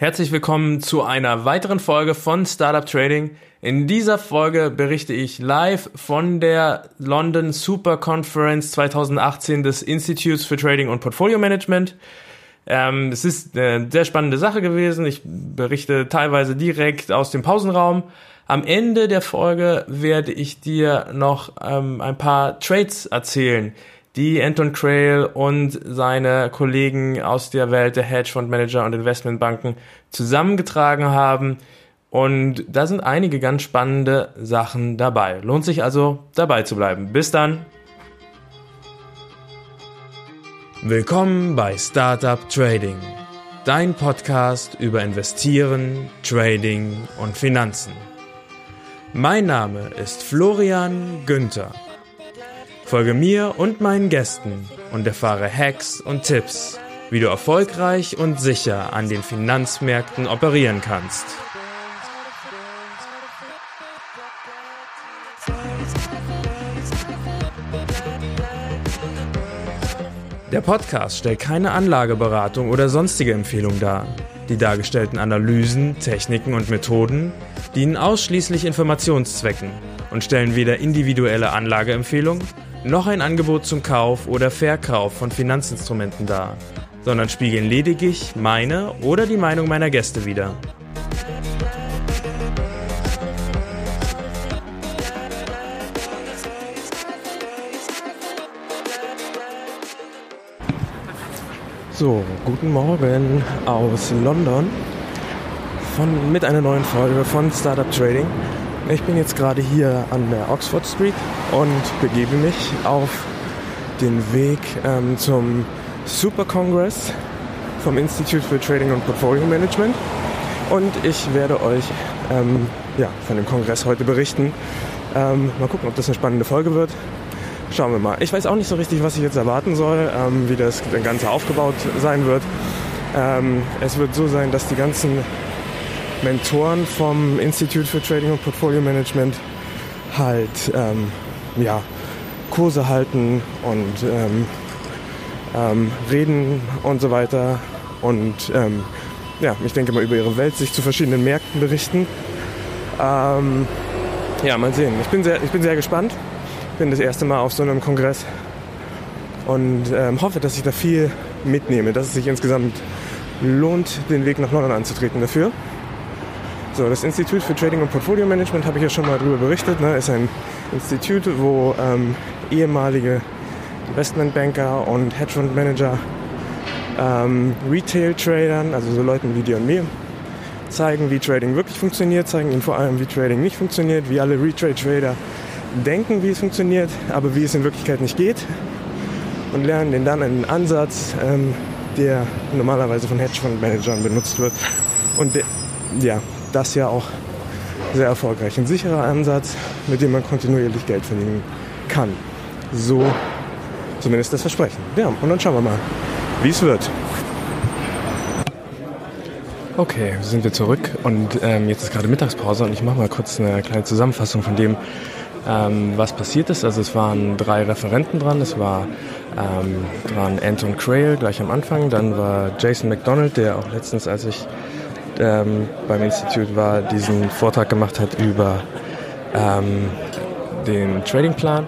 Herzlich willkommen zu einer weiteren Folge von Startup Trading. In dieser Folge berichte ich live von der London Super Conference 2018 des Institutes for Trading und Portfolio Management. Ähm, es ist eine sehr spannende Sache gewesen. Ich berichte teilweise direkt aus dem Pausenraum. Am Ende der Folge werde ich dir noch ähm, ein paar Trades erzählen, die Anton Crail und seine Kollegen aus der Welt der Hedgefondsmanager und Investmentbanken zusammengetragen haben. Und da sind einige ganz spannende Sachen dabei. Lohnt sich also dabei zu bleiben. Bis dann. Willkommen bei Startup Trading, dein Podcast über Investieren, Trading und Finanzen. Mein Name ist Florian Günther. Folge mir und meinen Gästen und erfahre Hacks und Tipps, wie du erfolgreich und sicher an den Finanzmärkten operieren kannst. Der Podcast stellt keine Anlageberatung oder sonstige Empfehlung dar. Die dargestellten Analysen, Techniken und Methoden dienen ausschließlich Informationszwecken und stellen weder individuelle Anlageempfehlungen noch ein Angebot zum Kauf oder Verkauf von Finanzinstrumenten dar, sondern spiegeln lediglich meine oder die Meinung meiner Gäste wider. So, guten Morgen aus London von, mit einer neuen Folge von Startup Trading. Ich bin jetzt gerade hier an der Oxford Street und begebe mich auf den Weg ähm, zum Super Congress vom Institute for Trading und Portfolio Management. Und ich werde euch ähm, ja, von dem Kongress heute berichten. Ähm, mal gucken, ob das eine spannende Folge wird. Schauen wir mal. Ich weiß auch nicht so richtig, was ich jetzt erwarten soll, ähm, wie das Ganze aufgebaut sein wird. Ähm, es wird so sein, dass die ganzen Mentoren vom Institute for Trading und Portfolio Management halt ähm, ja, Kurse halten und ähm, ähm, reden und so weiter. Und ähm, ja, ich denke mal über ihre Welt sich zu verschiedenen Märkten berichten. Ähm, ja, mal sehen. Ich bin sehr, ich bin sehr gespannt. Bin das erste Mal auf so einem Kongress und ähm, hoffe, dass ich da viel mitnehme, dass es sich insgesamt lohnt, den Weg nach London anzutreten dafür. So, das Institut für Trading und Portfolio Management habe ich ja schon mal darüber berichtet. Ne, ist ein Institut, wo ähm, ehemalige Investmentbanker und Hedgefondsmanager ähm, Retail-Tradern, also so Leuten wie dir und mir, zeigen, wie Trading wirklich funktioniert, zeigen ihnen vor allem, wie Trading nicht funktioniert, wie alle Retail-Trader denken, wie es funktioniert, aber wie es in Wirklichkeit nicht geht und lernen denen dann einen Ansatz, ähm, der normalerweise von Hedgefondsmanagern benutzt wird. Und ja, das ja auch sehr erfolgreich. Ein sicherer Ansatz, mit dem man kontinuierlich Geld verdienen kann. So zumindest das Versprechen. Ja, und dann schauen wir mal, wie es wird. Okay, sind wir zurück und ähm, jetzt ist gerade Mittagspause und ich mache mal kurz eine kleine Zusammenfassung von dem, ähm, was passiert ist. Also es waren drei Referenten dran. Es war ähm, dran Anton Crail gleich am Anfang, dann war Jason McDonald, der auch letztens, als ich ähm, beim Institut war, diesen Vortrag gemacht hat über ähm, den Tradingplan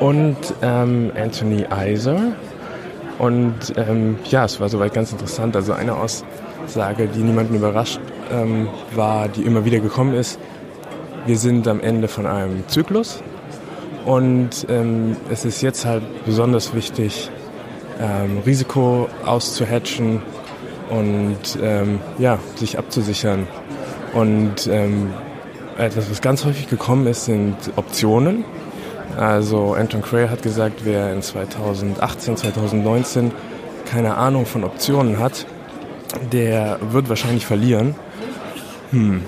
und ähm, Anthony Iser. Und ähm, ja, es war soweit ganz interessant. Also eine Aussage, die niemanden überrascht ähm, war, die immer wieder gekommen ist. Wir sind am Ende von einem Zyklus und ähm, es ist jetzt halt besonders wichtig, Risiko auszuhatchen und ähm, ja, sich abzusichern. Und ähm, etwas, was ganz häufig gekommen ist, sind Optionen. Also Anton Cray hat gesagt, wer in 2018, 2019 keine Ahnung von Optionen hat, der wird wahrscheinlich verlieren. Hm,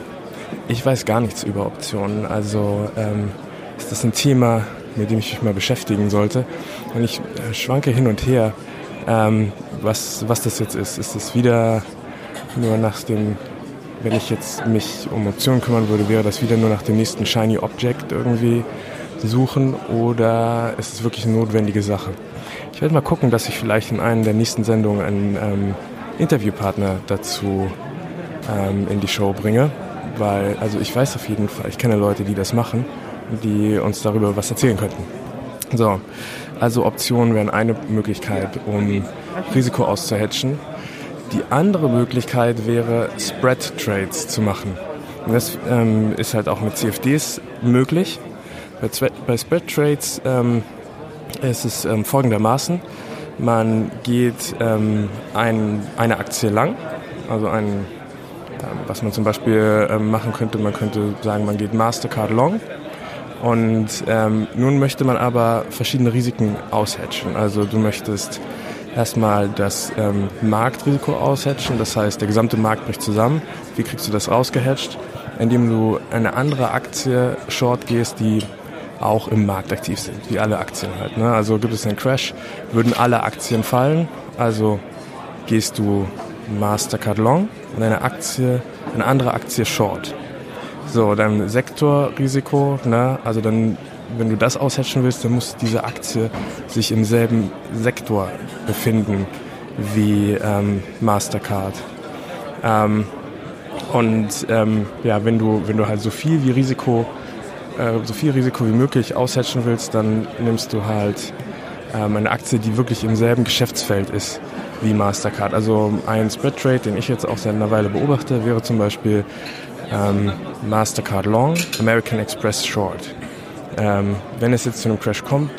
ich weiß gar nichts über Optionen. Also ähm, ist das ein Thema, mit dem ich mich mal beschäftigen sollte. Und ich äh, schwanke hin und her ähm, was, was das jetzt ist. Ist es wieder nur nach dem, wenn ich jetzt mich um Optionen kümmern würde, wäre das wieder nur nach dem nächsten Shiny Object irgendwie suchen oder ist es wirklich eine notwendige Sache? Ich werde mal gucken, dass ich vielleicht in einer der nächsten Sendungen einen ähm, Interviewpartner dazu ähm, in die Show bringe. Weil, also ich weiß auf jeden Fall, ich kenne Leute, die das machen, die uns darüber was erzählen könnten. So, also Optionen wären eine Möglichkeit, um Risiko auszuhatchen. Die andere Möglichkeit wäre, Spread Trades zu machen. Und das ähm, ist halt auch mit CFDs möglich. Bei, bei Spread Trades ähm, ist es ähm, folgendermaßen. Man geht ähm, ein, eine Aktie lang, also ein, ähm, was man zum Beispiel ähm, machen könnte, man könnte sagen, man geht Mastercard long und ähm, nun möchte man aber verschiedene Risiken aushatchen. Also du möchtest erstmal das ähm, Marktrisiko aushatchen, das heißt, der gesamte Markt bricht zusammen. Wie kriegst du das rausgehatcht? Indem du eine andere Aktie short gehst, die auch im Markt aktiv sind, wie alle Aktien halt. Ne? Also gibt es einen Crash, würden alle Aktien fallen, also gehst du Mastercard Long und eine Aktie, eine andere Aktie Short. So, dann Sektorrisiko, ne? also dann, wenn du das aushatchen willst, dann muss diese Aktie sich im selben Sektor befinden wie ähm, Mastercard. Ähm, und ähm, ja, wenn du, wenn du halt so viel wie Risiko, äh, so viel Risiko wie möglich aushatchen willst, dann nimmst du halt ähm, eine Aktie, die wirklich im selben Geschäftsfeld ist wie Mastercard. Also ein Spread Trade, den ich jetzt auch seit einer Weile beobachte, wäre zum Beispiel ähm, Mastercard Long, American Express Short. Ähm, wenn es jetzt zu einem Crash kommt,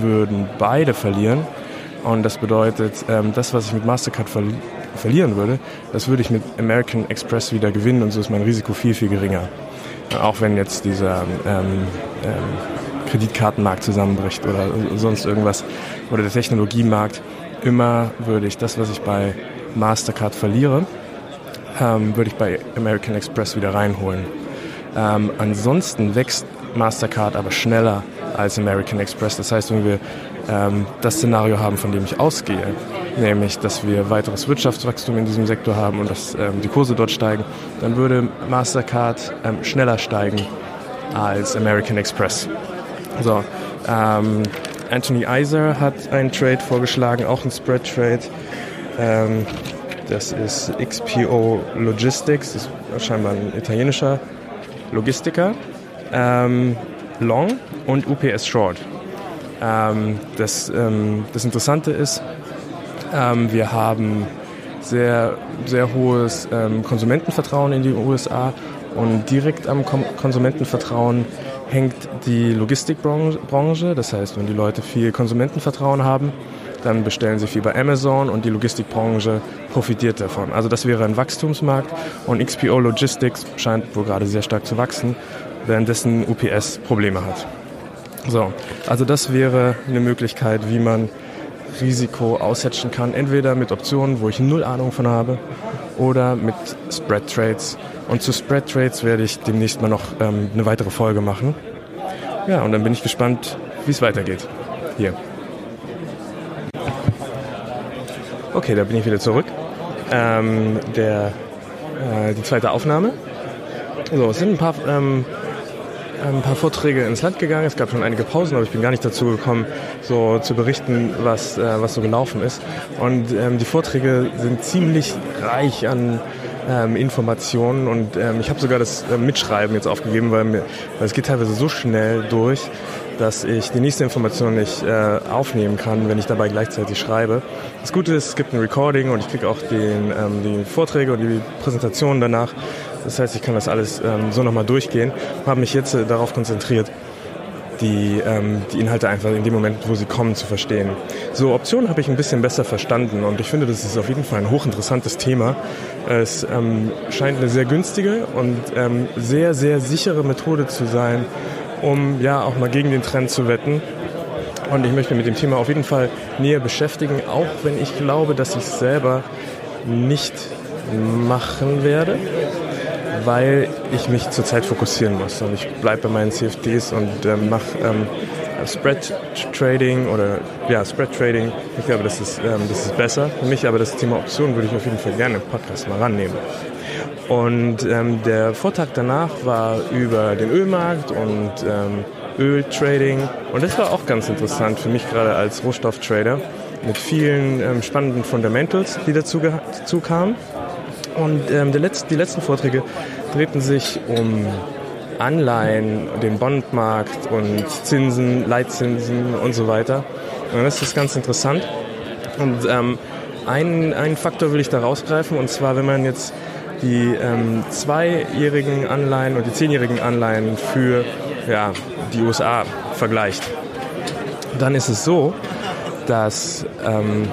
würden beide verlieren. Und das bedeutet, ähm, das, was ich mit Mastercard ver verlieren würde, das würde ich mit American Express wieder gewinnen und so ist mein Risiko viel, viel geringer. Auch wenn jetzt dieser ähm, ähm, Kreditkartenmarkt zusammenbricht oder sonst irgendwas oder der Technologiemarkt, immer würde ich das, was ich bei Mastercard verliere, ähm, würde ich bei American Express wieder reinholen. Ähm, ansonsten wächst Mastercard aber schneller als American Express. Das heißt, wenn wir ähm, das Szenario haben, von dem ich ausgehe, nämlich, dass wir weiteres Wirtschaftswachstum in diesem Sektor haben und dass ähm, die Kurse dort steigen, dann würde Mastercard ähm, schneller steigen als American Express. So, ähm, Anthony Iser hat einen Trade vorgeschlagen, auch ein Spread Trade. Das ist XPO Logistics, das ist scheinbar ein italienischer Logistiker. Ähm, Long und UPS Short. Ähm, das, ähm, das Interessante ist, ähm, wir haben sehr, sehr hohes ähm, Konsumentenvertrauen in die USA und direkt am Konsumentenvertrauen hängt die Logistikbranche. Das heißt, wenn die Leute viel Konsumentenvertrauen haben, dann bestellen sie viel bei Amazon und die Logistikbranche profitiert davon. Also das wäre ein Wachstumsmarkt und XPO Logistics scheint wohl gerade sehr stark zu wachsen, währenddessen UPS Probleme hat. So, also das wäre eine Möglichkeit, wie man Risiko aushatchen kann, entweder mit Optionen, wo ich null Ahnung von habe, oder mit Spread Trades. Und zu Spread Trades werde ich demnächst mal noch ähm, eine weitere Folge machen. Ja, und dann bin ich gespannt, wie es weitergeht. Hier. Okay, da bin ich wieder zurück. Ähm, der, äh, die zweite Aufnahme. So, es sind ein paar, ähm, ein paar Vorträge ins Land gegangen. Es gab schon einige Pausen, aber ich bin gar nicht dazu gekommen, so zu berichten, was, äh, was so gelaufen ist. Und ähm, die Vorträge sind ziemlich reich an ähm, Informationen und ähm, ich habe sogar das äh, Mitschreiben jetzt aufgegeben, weil, mir, weil es geht teilweise so schnell durch, dass ich die nächste Information nicht äh, aufnehmen kann, wenn ich dabei gleichzeitig schreibe. Das Gute ist, es gibt ein Recording und ich kriege auch den, ähm, die Vorträge und die Präsentationen danach. Das heißt, ich kann das alles ähm, so nochmal durchgehen habe mich jetzt äh, darauf konzentriert, die, ähm, die Inhalte einfach in dem Moment, wo sie kommen, zu verstehen. So, Optionen habe ich ein bisschen besser verstanden und ich finde, das ist auf jeden Fall ein hochinteressantes Thema. Es ähm, scheint eine sehr günstige und ähm, sehr, sehr sichere Methode zu sein, um ja auch mal gegen den Trend zu wetten. Und ich möchte mich mit dem Thema auf jeden Fall näher beschäftigen, auch wenn ich glaube, dass ich es selber nicht machen werde, weil ich mich zurzeit fokussieren muss. Und ich bleibe bei meinen CFDs und äh, mache ähm, Spread Trading oder ja, Spread Trading. Ich glaube, das ist, ähm, das ist besser für mich, aber das Thema Optionen würde ich auf jeden Fall gerne im Podcast mal rannehmen. Und ähm, der Vortrag danach war über den Ölmarkt und ähm, Öltrading. Und das war auch ganz interessant für mich gerade als Rohstofftrader mit vielen ähm, spannenden Fundamentals, die dazu, dazu kamen. Und ähm, Letz-, die letzten Vorträge drehten sich um Anleihen, den Bondmarkt und Zinsen, Leitzinsen und so weiter. Und das ist ganz interessant. Und ähm, einen, einen Faktor will ich da rausgreifen, und zwar, wenn man jetzt die ähm, zweijährigen Anleihen und die zehnjährigen Anleihen für ja, die USA vergleicht, dann ist es so, dass ähm,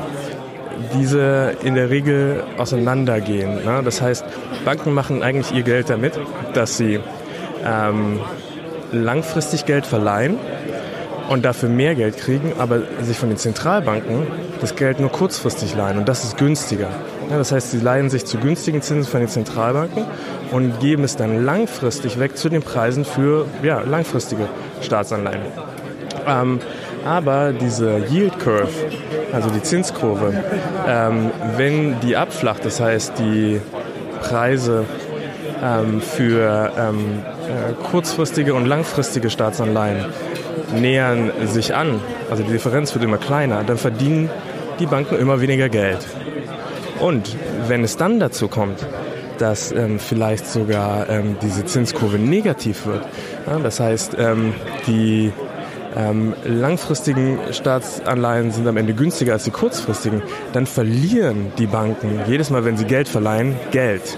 diese in der Regel auseinandergehen. Ne? Das heißt, Banken machen eigentlich ihr Geld damit, dass sie ähm, langfristig Geld verleihen und dafür mehr Geld kriegen, aber sich von den Zentralbanken das Geld nur kurzfristig leihen und das ist günstiger. Das heißt, sie leihen sich zu günstigen Zinsen von den Zentralbanken und geben es dann langfristig weg zu den Preisen für ja, langfristige Staatsanleihen. Ähm, aber diese Yield Curve, also die Zinskurve, ähm, wenn die abflacht, das heißt die Preise ähm, für ähm, äh, kurzfristige und langfristige Staatsanleihen nähern sich an, also die Differenz wird immer kleiner, dann verdienen die Banken immer weniger Geld. Und wenn es dann dazu kommt, dass ähm, vielleicht sogar ähm, diese Zinskurve negativ wird, ja, das heißt, ähm, die ähm, langfristigen Staatsanleihen sind am Ende günstiger als die kurzfristigen, dann verlieren die Banken jedes Mal, wenn sie Geld verleihen, Geld.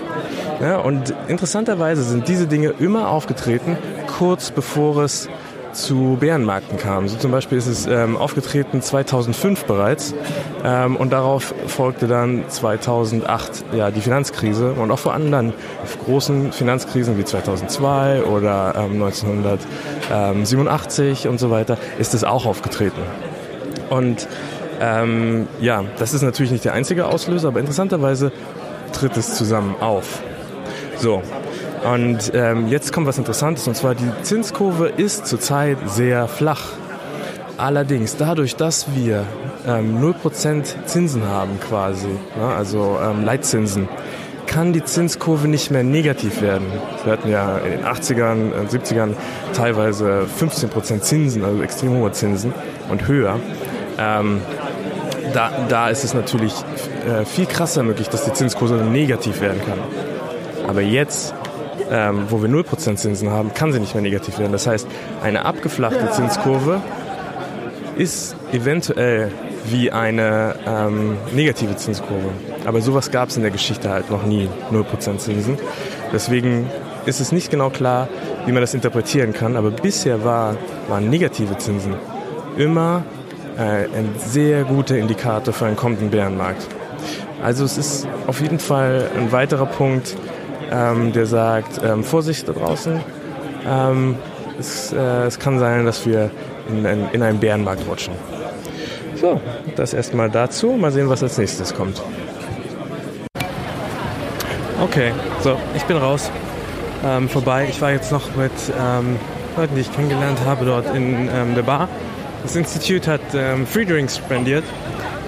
Ja, und interessanterweise sind diese Dinge immer aufgetreten, kurz bevor es zu Bärenmärkten kam. So zum Beispiel ist es ähm, aufgetreten 2005 bereits ähm, und darauf folgte dann 2008 ja, die Finanzkrise und auch vor anderen großen Finanzkrisen wie 2002 oder ähm, 1987 und so weiter ist es auch aufgetreten. Und ähm, ja, das ist natürlich nicht der einzige Auslöser, aber interessanterweise tritt es zusammen auf. So, und ähm, jetzt kommt was Interessantes, und zwar die Zinskurve ist zurzeit sehr flach. Allerdings dadurch, dass wir ähm, 0% Zinsen haben quasi, ne, also ähm, Leitzinsen, kann die Zinskurve nicht mehr negativ werden. Wir hatten ja in den 80ern, 70ern äh, teilweise 15% Zinsen, also extrem hohe Zinsen und höher. Ähm, da, da ist es natürlich äh, viel krasser möglich, dass die Zinskurve negativ werden kann. Aber jetzt ähm, wo wir 0% Zinsen haben, kann sie nicht mehr negativ werden. Das heißt, eine abgeflachte Zinskurve ist eventuell wie eine ähm, negative Zinskurve. Aber sowas gab es in der Geschichte halt noch nie, 0% Zinsen. Deswegen ist es nicht genau klar, wie man das interpretieren kann. Aber bisher war, waren negative Zinsen immer äh, ein sehr guter Indikator für einen kommenden Bärenmarkt. Also es ist auf jeden Fall ein weiterer Punkt, ähm, der sagt, ähm, Vorsicht da draußen, ähm, es, äh, es, kann sein, dass wir in, in, in einen Bärenmarkt rutschen. So, das erstmal dazu. Mal sehen, was als nächstes kommt. Okay, so, ich bin raus. Ähm, vorbei. Ich war jetzt noch mit ähm, Leuten, die ich kennengelernt habe, dort in ähm, der Bar. Das Institut hat ähm, Free Drinks spendiert.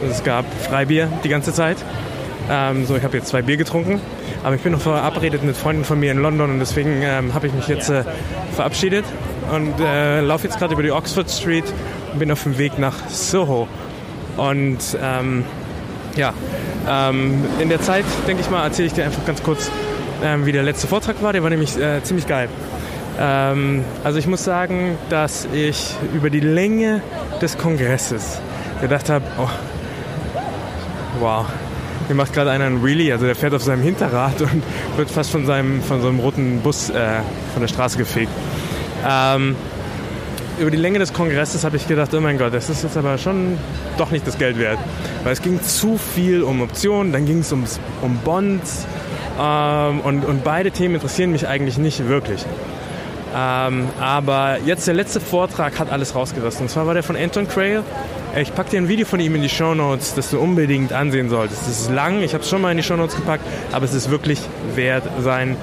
Es gab Freibier die ganze Zeit. Ähm, so, ich habe jetzt zwei Bier getrunken. Aber ich bin noch verabredet mit Freunden von mir in London und deswegen ähm, habe ich mich jetzt äh, verabschiedet und äh, laufe jetzt gerade über die Oxford Street und bin auf dem Weg nach Soho. Und ähm, ja, ähm, in der Zeit, denke ich mal, erzähle ich dir einfach ganz kurz, ähm, wie der letzte Vortrag war. Der war nämlich äh, ziemlich geil. Ähm, also ich muss sagen, dass ich über die Länge des Kongresses gedacht habe, oh, wow, hier macht gerade einer einen Wheelie, also der fährt auf seinem Hinterrad und wird fast von seinem von so einem roten Bus äh, von der Straße gefegt. Ähm, über die Länge des Kongresses habe ich gedacht, oh mein Gott, das ist jetzt aber schon doch nicht das Geld wert. Weil es ging zu viel um Optionen, dann ging es um Bonds ähm, und, und beide Themen interessieren mich eigentlich nicht wirklich. Ähm, aber jetzt der letzte Vortrag hat alles rausgerissen. Und zwar war der von Anton Crail. Ich packe dir ein Video von ihm in die Show Notes, das du unbedingt ansehen solltest. Es ist lang, ich habe es schon mal in die Show Notes gepackt, aber es ist wirklich wert sein.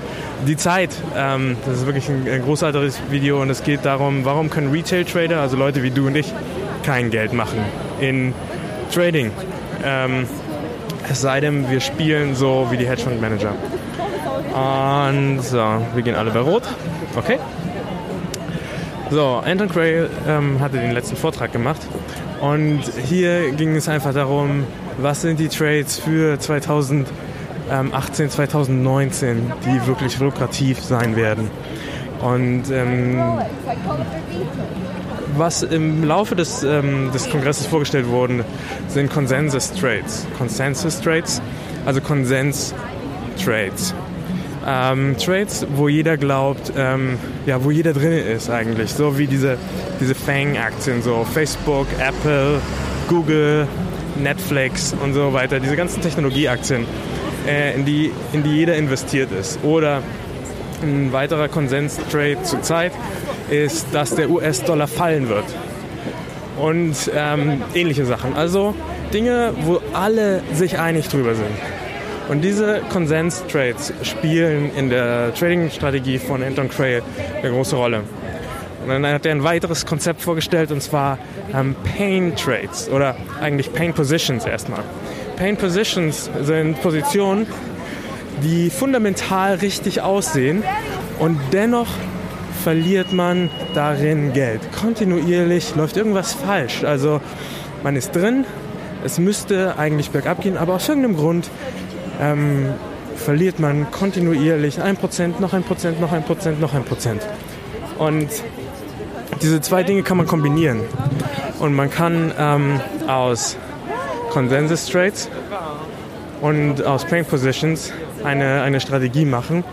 Die Zeit, ähm, das ist wirklich ein, ein großartiges Video und es geht darum, warum können Retail-Trader, also Leute wie du und ich, kein Geld machen in Trading. Ähm, es sei denn, wir spielen so wie die Hedgefonds-Manager. Und so, wir gehen alle bei Rot. Okay. So, Anton Cray ähm, hatte den letzten Vortrag gemacht und hier ging es einfach darum, was sind die Trades für 2020 2018, 2019, die wirklich lukrativ sein werden. Und ähm, was im Laufe des, ähm, des Kongresses vorgestellt wurde, sind Consensus Trades. Consensus Trades, also Konsens Trades. Ähm, Trades, wo jeder glaubt, ähm, ja, wo jeder drin ist eigentlich. So wie diese, diese Fang-Aktien, so Facebook, Apple, Google, Netflix und so weiter. Diese ganzen Technologieaktien, äh, in, die, in die jeder investiert ist. Oder ein weiterer Konsens-Trade zurzeit ist, dass der US-Dollar fallen wird. Und ähm, ähnliche Sachen. Also Dinge, wo alle sich einig drüber sind. Und diese Konsens-Trades spielen in der Trading-Strategie von Anton Crail eine große Rolle. Und dann hat er ein weiteres Konzept vorgestellt und zwar ähm, Pain Trades oder eigentlich Pain Positions erstmal. Pain Positions sind Positionen, die fundamental richtig aussehen und dennoch verliert man darin Geld. Kontinuierlich läuft irgendwas falsch. Also man ist drin, es müsste eigentlich bergab gehen, aber aus irgendeinem Grund ähm, verliert man kontinuierlich ein Prozent, noch ein Prozent, noch ein Prozent, noch ein Prozent. Und diese zwei Dinge kann man kombinieren. Und man kann ähm, aus Consensus Trades und aus Pain Positions eine, eine Strategie machen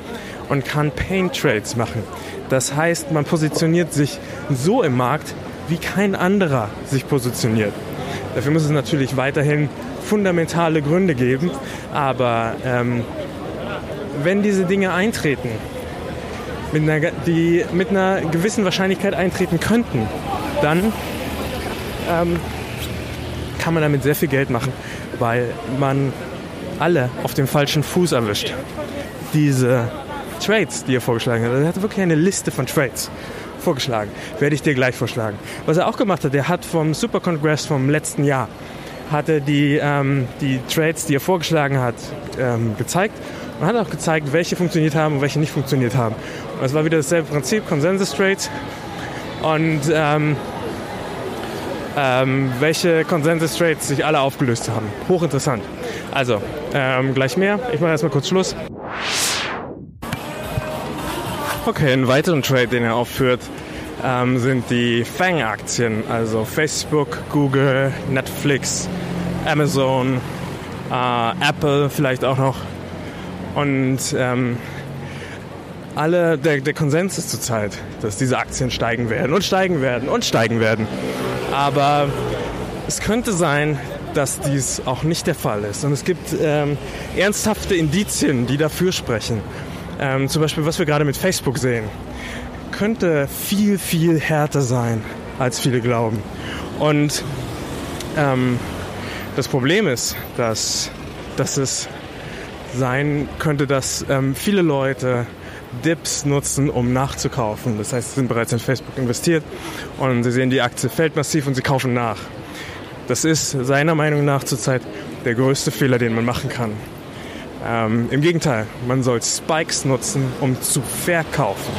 und kann Pain Trades machen. Das heißt, man positioniert sich so im Markt, wie kein anderer sich positioniert. Dafür muss es natürlich weiterhin fundamentale Gründe geben, aber ähm, wenn diese Dinge eintreten, mit einer, die mit einer gewissen Wahrscheinlichkeit eintreten könnten, dann ähm, kann man damit sehr viel Geld machen, weil man alle auf dem falschen Fuß erwischt. Diese Trades, die er vorgeschlagen hat, er hat wirklich eine Liste von Trades vorgeschlagen. Werde ich dir gleich vorschlagen. Was er auch gemacht hat, er hat vom Super Congress vom letzten Jahr hatte die, ähm, die Trades, die er vorgeschlagen hat, ähm, gezeigt und hat auch gezeigt, welche funktioniert haben und welche nicht funktioniert haben. Und es war wieder dasselbe Prinzip, Consensus Trades und ähm, ähm, welche Consensus Trades sich alle aufgelöst haben. Hochinteressant. Also, ähm, gleich mehr. Ich mache erstmal kurz Schluss. Okay, einen weiteren Trade, den er aufführt, ähm, sind die Fang-Aktien, also Facebook, Google, Netflix, Amazon, äh, Apple vielleicht auch noch. Und ähm, alle, der, der Konsens ist zurzeit, dass diese Aktien steigen werden und steigen werden und steigen werden. Aber es könnte sein, dass dies auch nicht der Fall ist. Und es gibt ähm, ernsthafte Indizien, die dafür sprechen. Ähm, zum Beispiel, was wir gerade mit Facebook sehen könnte viel, viel härter sein, als viele glauben. Und ähm, das Problem ist, dass, dass es sein könnte, dass ähm, viele Leute Dips nutzen, um nachzukaufen. Das heißt, sie sind bereits in Facebook investiert und sie sehen, die Aktie fällt massiv und sie kaufen nach. Das ist seiner Meinung nach zurzeit der größte Fehler, den man machen kann. Ähm, Im Gegenteil, man soll Spikes nutzen, um zu verkaufen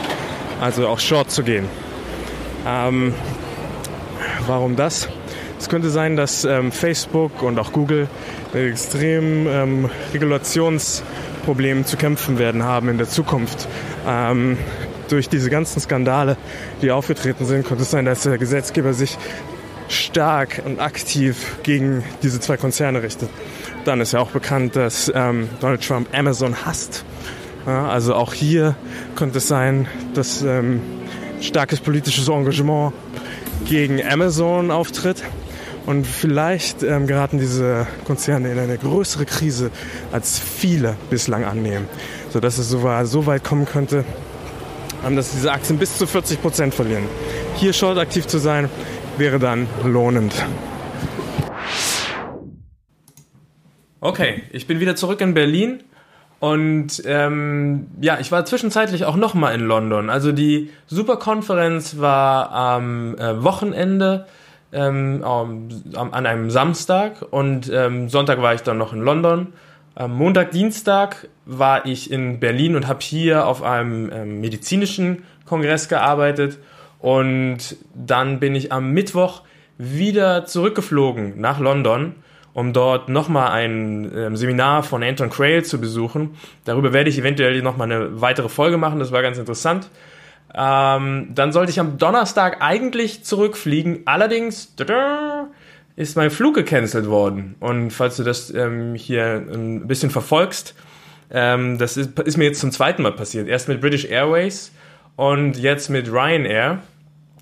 also auch Short zu gehen. Ähm, warum das? Es könnte sein, dass ähm, Facebook und auch Google mit extremen ähm, Regulationsproblemen zu kämpfen werden haben in der Zukunft. Ähm, durch diese ganzen Skandale, die aufgetreten sind, könnte es sein, dass der Gesetzgeber sich stark und aktiv gegen diese zwei Konzerne richtet. Dann ist ja auch bekannt, dass ähm, Donald Trump Amazon hasst ja, also auch hier könnte es sein, dass ähm, starkes politisches Engagement gegen Amazon auftritt. Und vielleicht ähm, geraten diese Konzerne in eine größere Krise, als viele bislang annehmen. Sodass es so, so weit kommen könnte, ähm, dass diese Aktien bis zu 40 Prozent verlieren. Hier short aktiv zu sein, wäre dann lohnend. Okay, ich bin wieder zurück in Berlin und ähm, ja, ich war zwischenzeitlich auch nochmal in London. Also die Superkonferenz war am äh, Wochenende ähm, um, an einem Samstag und ähm, Sonntag war ich dann noch in London. Am Montag, Dienstag war ich in Berlin und habe hier auf einem ähm, medizinischen Kongress gearbeitet. Und dann bin ich am Mittwoch wieder zurückgeflogen nach London um dort nochmal ein ähm, Seminar von Anton Crail zu besuchen. Darüber werde ich eventuell nochmal eine weitere Folge machen, das war ganz interessant. Ähm, dann sollte ich am Donnerstag eigentlich zurückfliegen, allerdings ist mein Flug gecancelt worden. Und falls du das ähm, hier ein bisschen verfolgst, ähm, das ist, ist mir jetzt zum zweiten Mal passiert. Erst mit British Airways und jetzt mit Ryanair.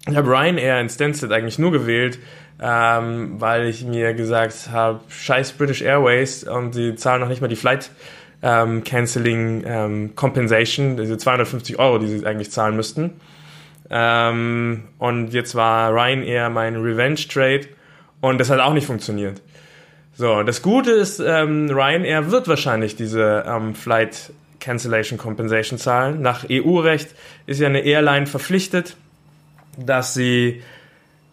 Ich habe Ryanair in Stansted eigentlich nur gewählt, ähm, weil ich mir gesagt habe, scheiß British Airways und die zahlen noch nicht mal die Flight ähm, Canceling ähm, Compensation, diese 250 Euro, die sie eigentlich zahlen müssten. Ähm, und jetzt war Ryanair mein Revenge Trade und das hat auch nicht funktioniert. So, das Gute ist, ähm, Ryanair wird wahrscheinlich diese ähm, Flight Cancellation Compensation zahlen. Nach EU-Recht ist ja eine Airline verpflichtet, dass sie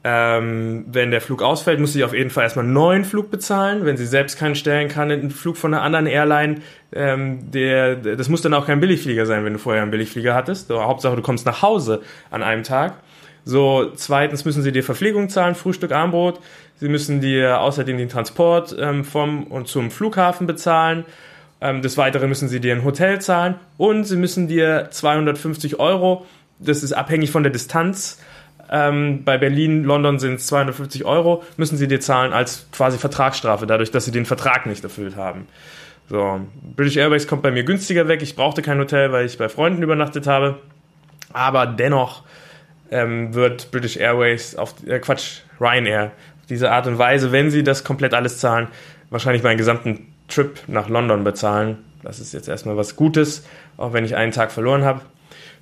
ähm, wenn der Flug ausfällt, muss sie auf jeden Fall erstmal einen neuen Flug bezahlen. Wenn sie selbst keinen stellen kann, einen Flug von einer anderen Airline, ähm, der, das muss dann auch kein Billigflieger sein, wenn du vorher einen Billigflieger hattest. So, Hauptsache, du kommst nach Hause an einem Tag. So, zweitens müssen sie dir Verpflegung zahlen, Frühstück, Armbrot. Sie müssen dir außerdem den Transport ähm, vom und zum Flughafen bezahlen. Ähm, des Weiteren müssen sie dir ein Hotel zahlen und sie müssen dir 250 Euro, das ist abhängig von der Distanz, ähm, bei Berlin, London sind es 250 Euro, müssen sie dir zahlen als quasi Vertragsstrafe, dadurch, dass sie den Vertrag nicht erfüllt haben. So, British Airways kommt bei mir günstiger weg. Ich brauchte kein Hotel, weil ich bei Freunden übernachtet habe. Aber dennoch ähm, wird British Airways auf äh, Quatsch, Ryanair auf diese Art und Weise, wenn sie das komplett alles zahlen, wahrscheinlich meinen gesamten Trip nach London bezahlen. Das ist jetzt erstmal was Gutes, auch wenn ich einen Tag verloren habe.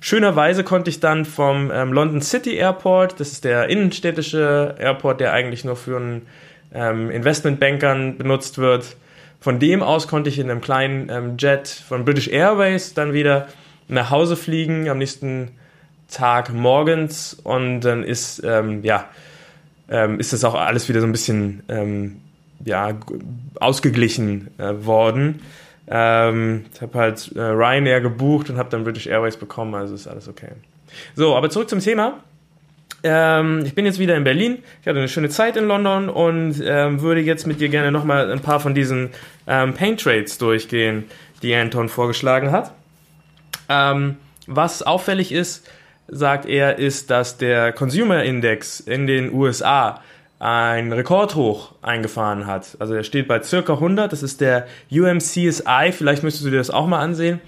Schönerweise konnte ich dann vom ähm, London City Airport, das ist der innenstädtische Airport, der eigentlich nur für einen ähm, Investmentbankern benutzt wird, von dem aus konnte ich in einem kleinen ähm, Jet von British Airways dann wieder nach Hause fliegen am nächsten Tag morgens und dann ist ähm, ja ähm, ist das auch alles wieder so ein bisschen ähm, ja ausgeglichen äh, worden. Ähm, ich habe halt äh, Ryanair gebucht und habe dann British Airways bekommen, also ist alles okay. So, aber zurück zum Thema. Ähm, ich bin jetzt wieder in Berlin. Ich hatte eine schöne Zeit in London und ähm, würde jetzt mit dir gerne nochmal ein paar von diesen ähm, Paint Trades durchgehen, die Anton vorgeschlagen hat. Ähm, was auffällig ist, sagt er, ist, dass der Consumer Index in den USA ein Rekordhoch eingefahren hat. Also er steht bei circa 100, das ist der UMCSI, vielleicht möchtest du dir das auch mal ansehen.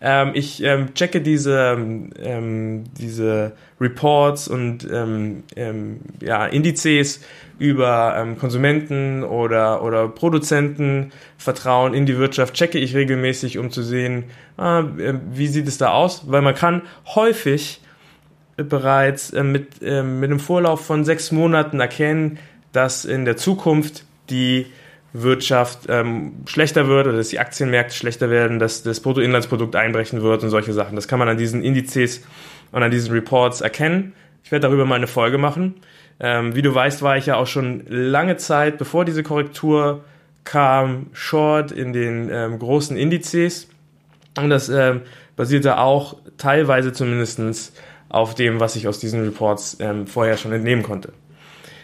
Ähm, ich ähm, checke diese, ähm, diese Reports und ähm, ähm, ja, Indizes über ähm, Konsumenten oder, oder Produzenten, Vertrauen in die Wirtschaft, checke ich regelmäßig, um zu sehen, ah, äh, wie sieht es da aus, weil man kann häufig bereits äh, mit, äh, mit einem Vorlauf von sechs Monaten erkennen, dass in der Zukunft die Wirtschaft ähm, schlechter wird oder dass die Aktienmärkte schlechter werden, dass das Bruttoinlandsprodukt einbrechen wird und solche Sachen. Das kann man an diesen Indizes und an diesen Reports erkennen. Ich werde darüber mal eine Folge machen. Ähm, wie du weißt, war ich ja auch schon lange Zeit, bevor diese Korrektur kam, short in den ähm, großen Indizes. Und das ähm, basierte auch teilweise zumindestens auf dem, was ich aus diesen Reports ähm, vorher schon entnehmen konnte.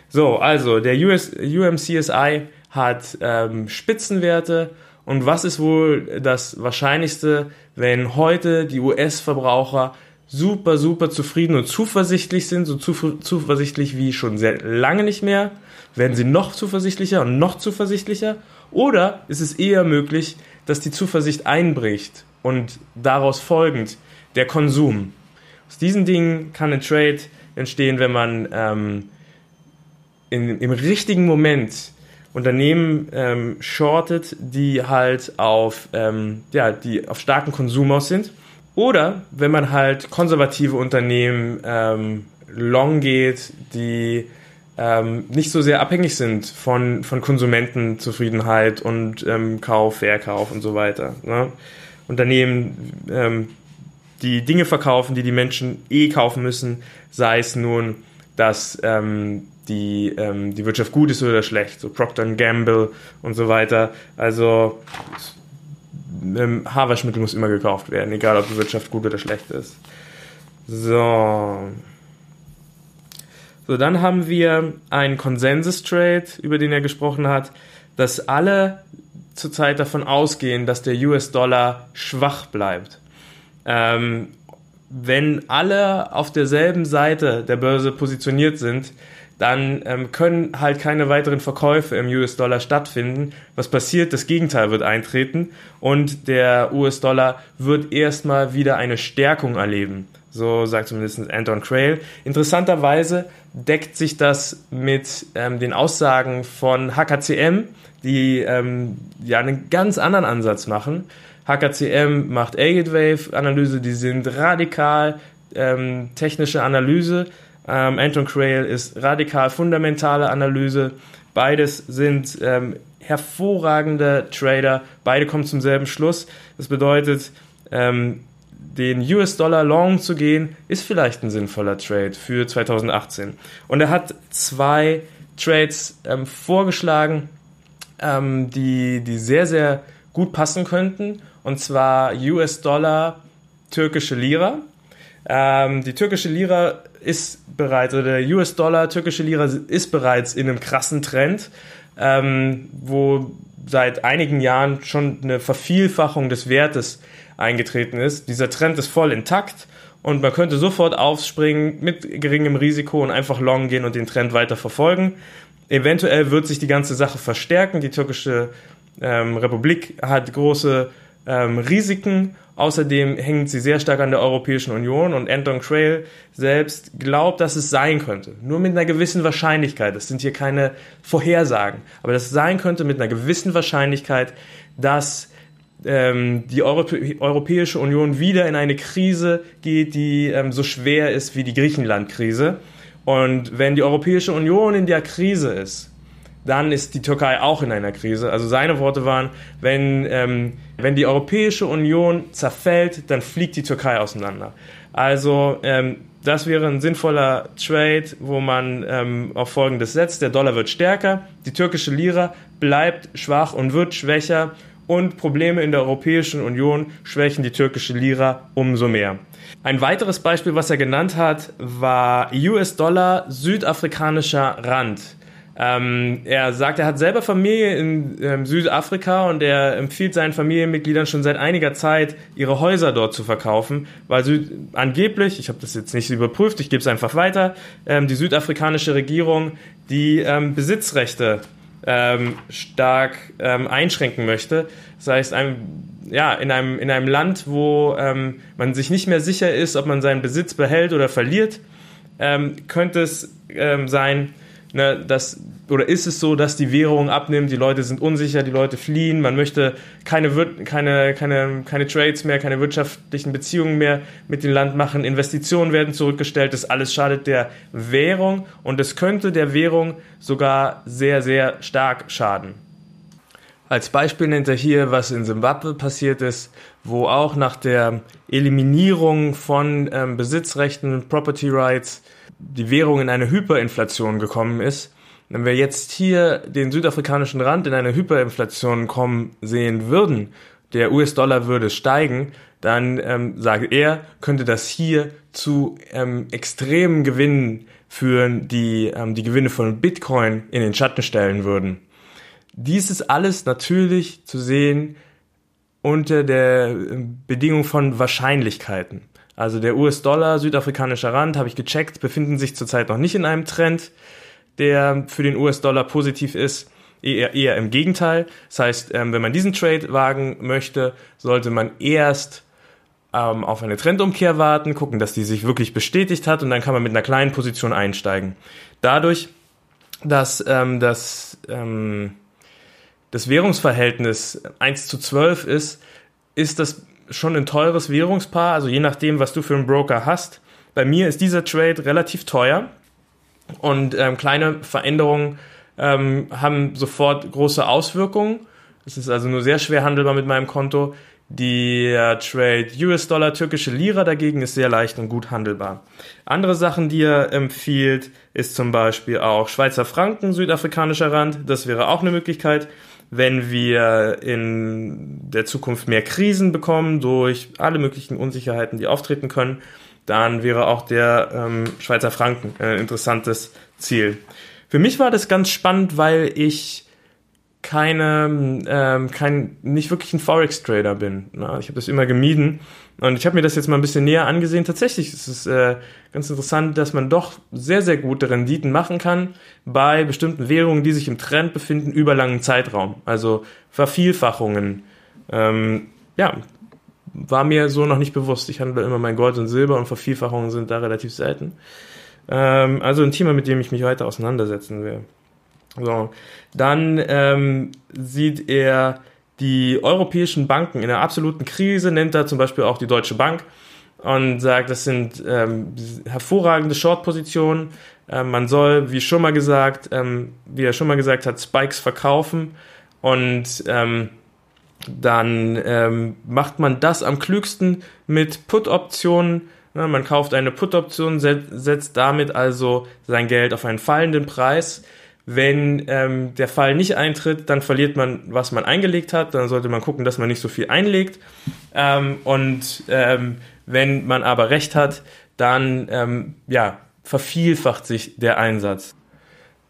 So, also der US, UMCSI hat ähm, Spitzenwerte und was ist wohl das Wahrscheinlichste, wenn heute die US-Verbraucher super, super zufrieden und zuversichtlich sind, so zuversichtlich wie schon sehr lange nicht mehr, werden sie noch zuversichtlicher und noch zuversichtlicher? Oder ist es eher möglich, dass die Zuversicht einbricht und daraus folgend der Konsum? Aus diesen Dingen kann ein Trade entstehen, wenn man ähm, in, im richtigen Moment Unternehmen ähm, shortet, die halt auf, ähm, ja, die auf starken Konsum aus sind. Oder wenn man halt konservative Unternehmen ähm, long geht, die ähm, nicht so sehr abhängig sind von, von Konsumentenzufriedenheit und ähm, Kauf, Verkauf und so weiter. Ne? Unternehmen, ähm, die Dinge verkaufen, die die Menschen eh kaufen müssen, sei es nun, dass ähm, die, ähm, die Wirtschaft gut ist oder schlecht, so Procter Gamble und so weiter. Also ähm, Haarwaschmittel muss immer gekauft werden, egal ob die Wirtschaft gut oder schlecht ist. So. So, dann haben wir einen Konsensus-Trade, über den er gesprochen hat. dass alle zurzeit davon ausgehen, dass der US-Dollar schwach bleibt. Ähm, wenn alle auf derselben Seite der Börse positioniert sind, dann ähm, können halt keine weiteren Verkäufe im US-Dollar stattfinden. Was passiert? Das Gegenteil wird eintreten und der US-Dollar wird erstmal wieder eine Stärkung erleben. So sagt zumindest Anton Crail. Interessanterweise deckt sich das mit ähm, den Aussagen von HKCM, die ähm, ja einen ganz anderen Ansatz machen. HKCM macht Agate Wave Analyse, die sind radikal ähm, technische Analyse ähm, Anton Crail ist radikal fundamentale Analyse. Beides sind ähm, hervorragende Trader. Beide kommen zum selben Schluss. Das bedeutet, ähm, den US-Dollar long zu gehen, ist vielleicht ein sinnvoller Trade für 2018. Und er hat zwei Trades ähm, vorgeschlagen, ähm, die, die sehr, sehr gut passen könnten. Und zwar US-Dollar, türkische Lira. Ähm, die türkische Lira ist bereits, oder der US-Dollar, türkische Lira ist bereits in einem krassen Trend, ähm, wo seit einigen Jahren schon eine Vervielfachung des Wertes eingetreten ist. Dieser Trend ist voll intakt und man könnte sofort aufspringen mit geringem Risiko und einfach long gehen und den Trend weiter verfolgen. Eventuell wird sich die ganze Sache verstärken. Die türkische ähm, Republik hat große ähm, Risiken. Außerdem hängt sie sehr stark an der Europäischen Union und Anton Crail selbst glaubt, dass es sein könnte. Nur mit einer gewissen Wahrscheinlichkeit. Das sind hier keine Vorhersagen. Aber dass es sein könnte mit einer gewissen Wahrscheinlichkeit, dass ähm, die Europä Europäische Union wieder in eine Krise geht, die ähm, so schwer ist wie die Griechenland-Krise. Und wenn die Europäische Union in der Krise ist, dann ist die Türkei auch in einer Krise. Also seine Worte waren, wenn, ähm, wenn die Europäische Union zerfällt, dann fliegt die Türkei auseinander. Also ähm, das wäre ein sinnvoller Trade, wo man ähm, auf Folgendes setzt. Der Dollar wird stärker, die türkische Lira bleibt schwach und wird schwächer und Probleme in der Europäischen Union schwächen die türkische Lira umso mehr. Ein weiteres Beispiel, was er genannt hat, war US-Dollar südafrikanischer Rand. Ähm, er sagt, er hat selber Familie in ähm, Südafrika und er empfiehlt seinen Familienmitgliedern schon seit einiger Zeit, ihre Häuser dort zu verkaufen, weil Süd angeblich, ich habe das jetzt nicht überprüft, ich gebe es einfach weiter, ähm, die südafrikanische Regierung die ähm, Besitzrechte ähm, stark ähm, einschränken möchte. Das heißt, ein, ja, in einem, in einem Land, wo man sich nicht mehr sicher ist, ob man seinen Besitz behält oder verliert, könnte es sein, ne, dass, oder ist es so, dass die Währung abnimmt, die Leute sind unsicher, die Leute fliehen, man möchte keine, keine, keine, keine Trades mehr, keine wirtschaftlichen Beziehungen mehr mit dem Land machen, Investitionen werden zurückgestellt, das alles schadet der Währung und es könnte der Währung sogar sehr, sehr stark schaden. Als Beispiel nennt er hier, was in Simbabwe passiert ist, wo auch nach der Eliminierung von ähm, Besitzrechten, Property Rights, die Währung in eine Hyperinflation gekommen ist, wenn wir jetzt hier den südafrikanischen Rand in eine Hyperinflation kommen sehen würden, der US-Dollar würde steigen, dann ähm, sagt er, könnte das hier zu ähm, extremen Gewinnen führen, die ähm, die Gewinne von Bitcoin in den Schatten stellen würden. Dies ist alles natürlich zu sehen unter der ähm, Bedingung von Wahrscheinlichkeiten. Also der US-Dollar, südafrikanischer Rand, habe ich gecheckt, befinden sich zurzeit noch nicht in einem Trend, der für den US-Dollar positiv ist. Eher, eher im Gegenteil. Das heißt, ähm, wenn man diesen Trade wagen möchte, sollte man erst ähm, auf eine Trendumkehr warten, gucken, dass die sich wirklich bestätigt hat und dann kann man mit einer kleinen Position einsteigen. Dadurch, dass ähm, das, ähm, das Währungsverhältnis 1 zu 12 ist, ist das schon ein teures Währungspaar, also je nachdem, was du für einen Broker hast. Bei mir ist dieser Trade relativ teuer und ähm, kleine Veränderungen ähm, haben sofort große Auswirkungen. Es ist also nur sehr schwer handelbar mit meinem Konto. Der Trade US-Dollar, türkische Lira dagegen ist sehr leicht und gut handelbar. Andere Sachen, die er empfiehlt, ist zum Beispiel auch Schweizer Franken, südafrikanischer Rand. Das wäre auch eine Möglichkeit wenn wir in der Zukunft mehr Krisen bekommen durch alle möglichen Unsicherheiten, die auftreten können, dann wäre auch der ähm, Schweizer Franken ein interessantes Ziel. Für mich war das ganz spannend, weil ich keine, ähm, kein, nicht wirklich ein Forex-Trader bin. Na, ich habe das immer gemieden. Und ich habe mir das jetzt mal ein bisschen näher angesehen. Tatsächlich ist es äh, ganz interessant, dass man doch sehr, sehr gute Renditen machen kann bei bestimmten Währungen, die sich im Trend befinden, über langen Zeitraum. Also Vervielfachungen. Ähm, ja, war mir so noch nicht bewusst. Ich handle immer mein Gold und Silber und Vervielfachungen sind da relativ selten. Ähm, also ein Thema, mit dem ich mich weiter auseinandersetzen will. So, dann ähm, sieht er die europäischen Banken in einer absoluten Krise, nennt er zum Beispiel auch die Deutsche Bank und sagt, das sind ähm, hervorragende Short-Positionen. Ähm, man soll, wie schon mal gesagt, ähm, wie er schon mal gesagt hat, Spikes verkaufen und ähm, dann ähm, macht man das am klügsten mit Put-Optionen. Ja, man kauft eine Put-Option, setzt damit also sein Geld auf einen fallenden Preis wenn ähm, der Fall nicht eintritt, dann verliert man, was man eingelegt hat. Dann sollte man gucken, dass man nicht so viel einlegt. Ähm, und ähm, wenn man aber recht hat, dann ähm, ja, vervielfacht sich der Einsatz.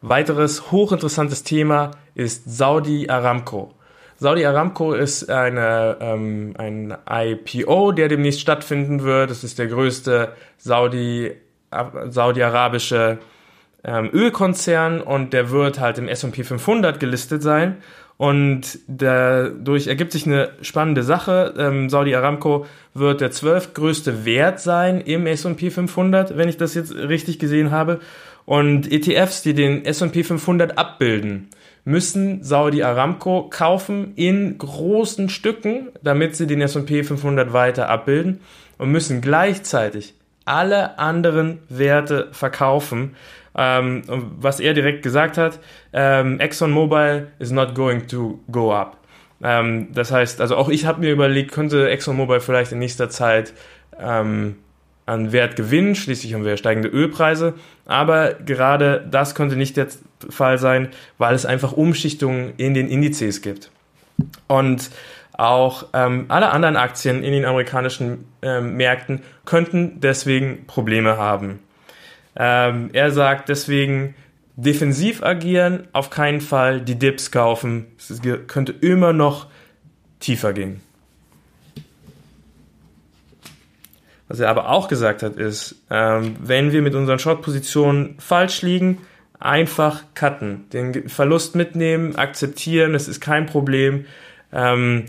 Weiteres hochinteressantes Thema ist Saudi Aramco. Saudi Aramco ist eine, ähm, ein IPO, der demnächst stattfinden wird. Es ist der größte Saudi, saudi-arabische ähm, Ölkonzern und der wird halt im S&P 500 gelistet sein. Und dadurch ergibt sich eine spannende Sache. Ähm, Saudi Aramco wird der zwölftgrößte Wert sein im S&P 500, wenn ich das jetzt richtig gesehen habe. Und ETFs, die den S&P 500 abbilden, müssen Saudi Aramco kaufen in großen Stücken, damit sie den S&P 500 weiter abbilden und müssen gleichzeitig alle anderen Werte verkaufen, ähm, was er direkt gesagt hat, ähm, ExxonMobil is not going to go up. Ähm, das heißt, also auch ich habe mir überlegt, könnte ExxonMobil vielleicht in nächster Zeit ähm, an Wert gewinnen, schließlich haben wir steigende Ölpreise, aber gerade das könnte nicht der Fall sein, weil es einfach Umschichtungen in den Indizes gibt. Und auch ähm, alle anderen Aktien in den amerikanischen ähm, Märkten könnten deswegen Probleme haben. Ähm, er sagt deswegen, defensiv agieren, auf keinen Fall die Dips kaufen. Es könnte immer noch tiefer gehen. Was er aber auch gesagt hat, ist, ähm, wenn wir mit unseren Short-Positionen falsch liegen, einfach cutten, den Verlust mitnehmen, akzeptieren, das ist kein Problem. Ähm,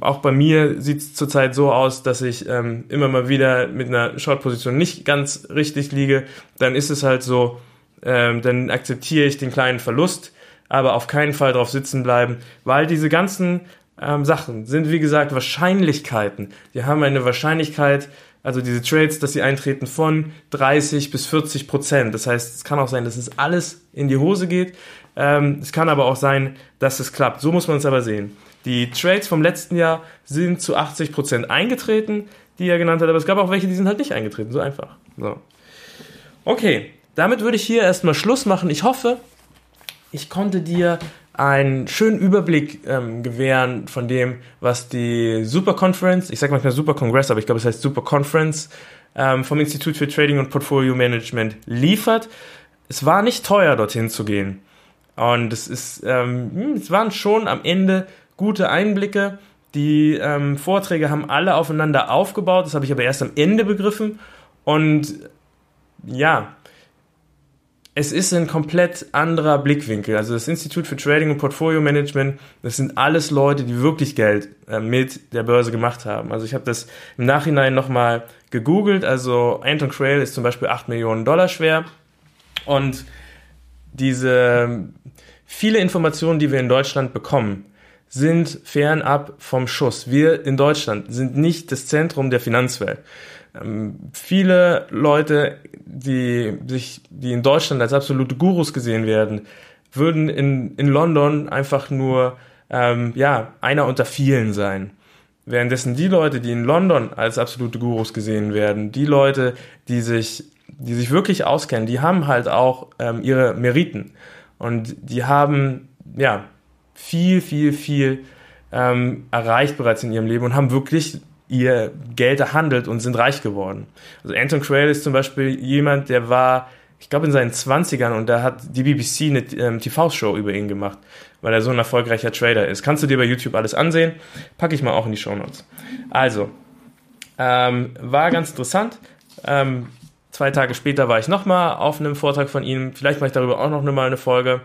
auch bei mir sieht es zurzeit so aus, dass ich ähm, immer mal wieder mit einer Short-Position nicht ganz richtig liege. Dann ist es halt so, ähm, dann akzeptiere ich den kleinen Verlust, aber auf keinen Fall drauf sitzen bleiben, weil diese ganzen ähm, Sachen sind, wie gesagt, Wahrscheinlichkeiten. Die haben eine Wahrscheinlichkeit, also diese Trades, dass sie eintreten von 30 bis 40 Prozent. Das heißt, es kann auch sein, dass es alles in die Hose geht. Ähm, es kann aber auch sein, dass es klappt. So muss man es aber sehen. Die Trades vom letzten Jahr sind zu 80% eingetreten, die er genannt hat, aber es gab auch welche, die sind halt nicht eingetreten, so einfach. So. Okay, damit würde ich hier erstmal Schluss machen. Ich hoffe, ich konnte dir einen schönen Überblick ähm, gewähren von dem, was die Super Conference, ich sage manchmal Super Congress, aber ich glaube, es heißt Super Conference ähm, vom Institut für Trading und Portfolio Management liefert. Es war nicht teuer, dorthin zu gehen. Und es ist, ähm, hm, es waren schon am Ende gute Einblicke. Die ähm, Vorträge haben alle aufeinander aufgebaut, das habe ich aber erst am Ende begriffen. Und ja, es ist ein komplett anderer Blickwinkel. Also das Institut für Trading und Portfolio Management, das sind alles Leute, die wirklich Geld äh, mit der Börse gemacht haben. Also ich habe das im Nachhinein nochmal gegoogelt. Also Anton Crail ist zum Beispiel 8 Millionen Dollar schwer. Und diese viele Informationen, die wir in Deutschland bekommen, sind fernab vom Schuss. Wir in Deutschland sind nicht das Zentrum der Finanzwelt. Ähm, viele Leute, die sich, die in Deutschland als absolute Gurus gesehen werden, würden in, in London einfach nur, ähm, ja, einer unter vielen sein. Währenddessen die Leute, die in London als absolute Gurus gesehen werden, die Leute, die sich, die sich wirklich auskennen, die haben halt auch ähm, ihre Meriten. Und die haben, ja, viel, viel, viel ähm, erreicht bereits in ihrem Leben und haben wirklich ihr Geld erhandelt und sind reich geworden. Also Anton Crail ist zum Beispiel jemand, der war ich glaube in seinen 20ern und da hat die BBC eine ähm, TV-Show über ihn gemacht, weil er so ein erfolgreicher Trader ist. Kannst du dir bei YouTube alles ansehen, packe ich mal auch in die Show Notes. Also, ähm, war ganz interessant. Ähm, zwei Tage später war ich nochmal auf einem Vortrag von ihm. Vielleicht mache ich darüber auch noch mal eine Folge.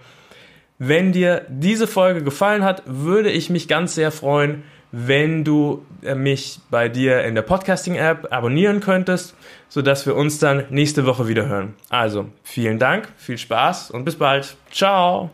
Wenn dir diese Folge gefallen hat, würde ich mich ganz sehr freuen, wenn du äh, mich bei dir in der Podcasting-App abonnieren könntest, sodass wir uns dann nächste Woche wieder hören. Also, vielen Dank, viel Spaß und bis bald. Ciao!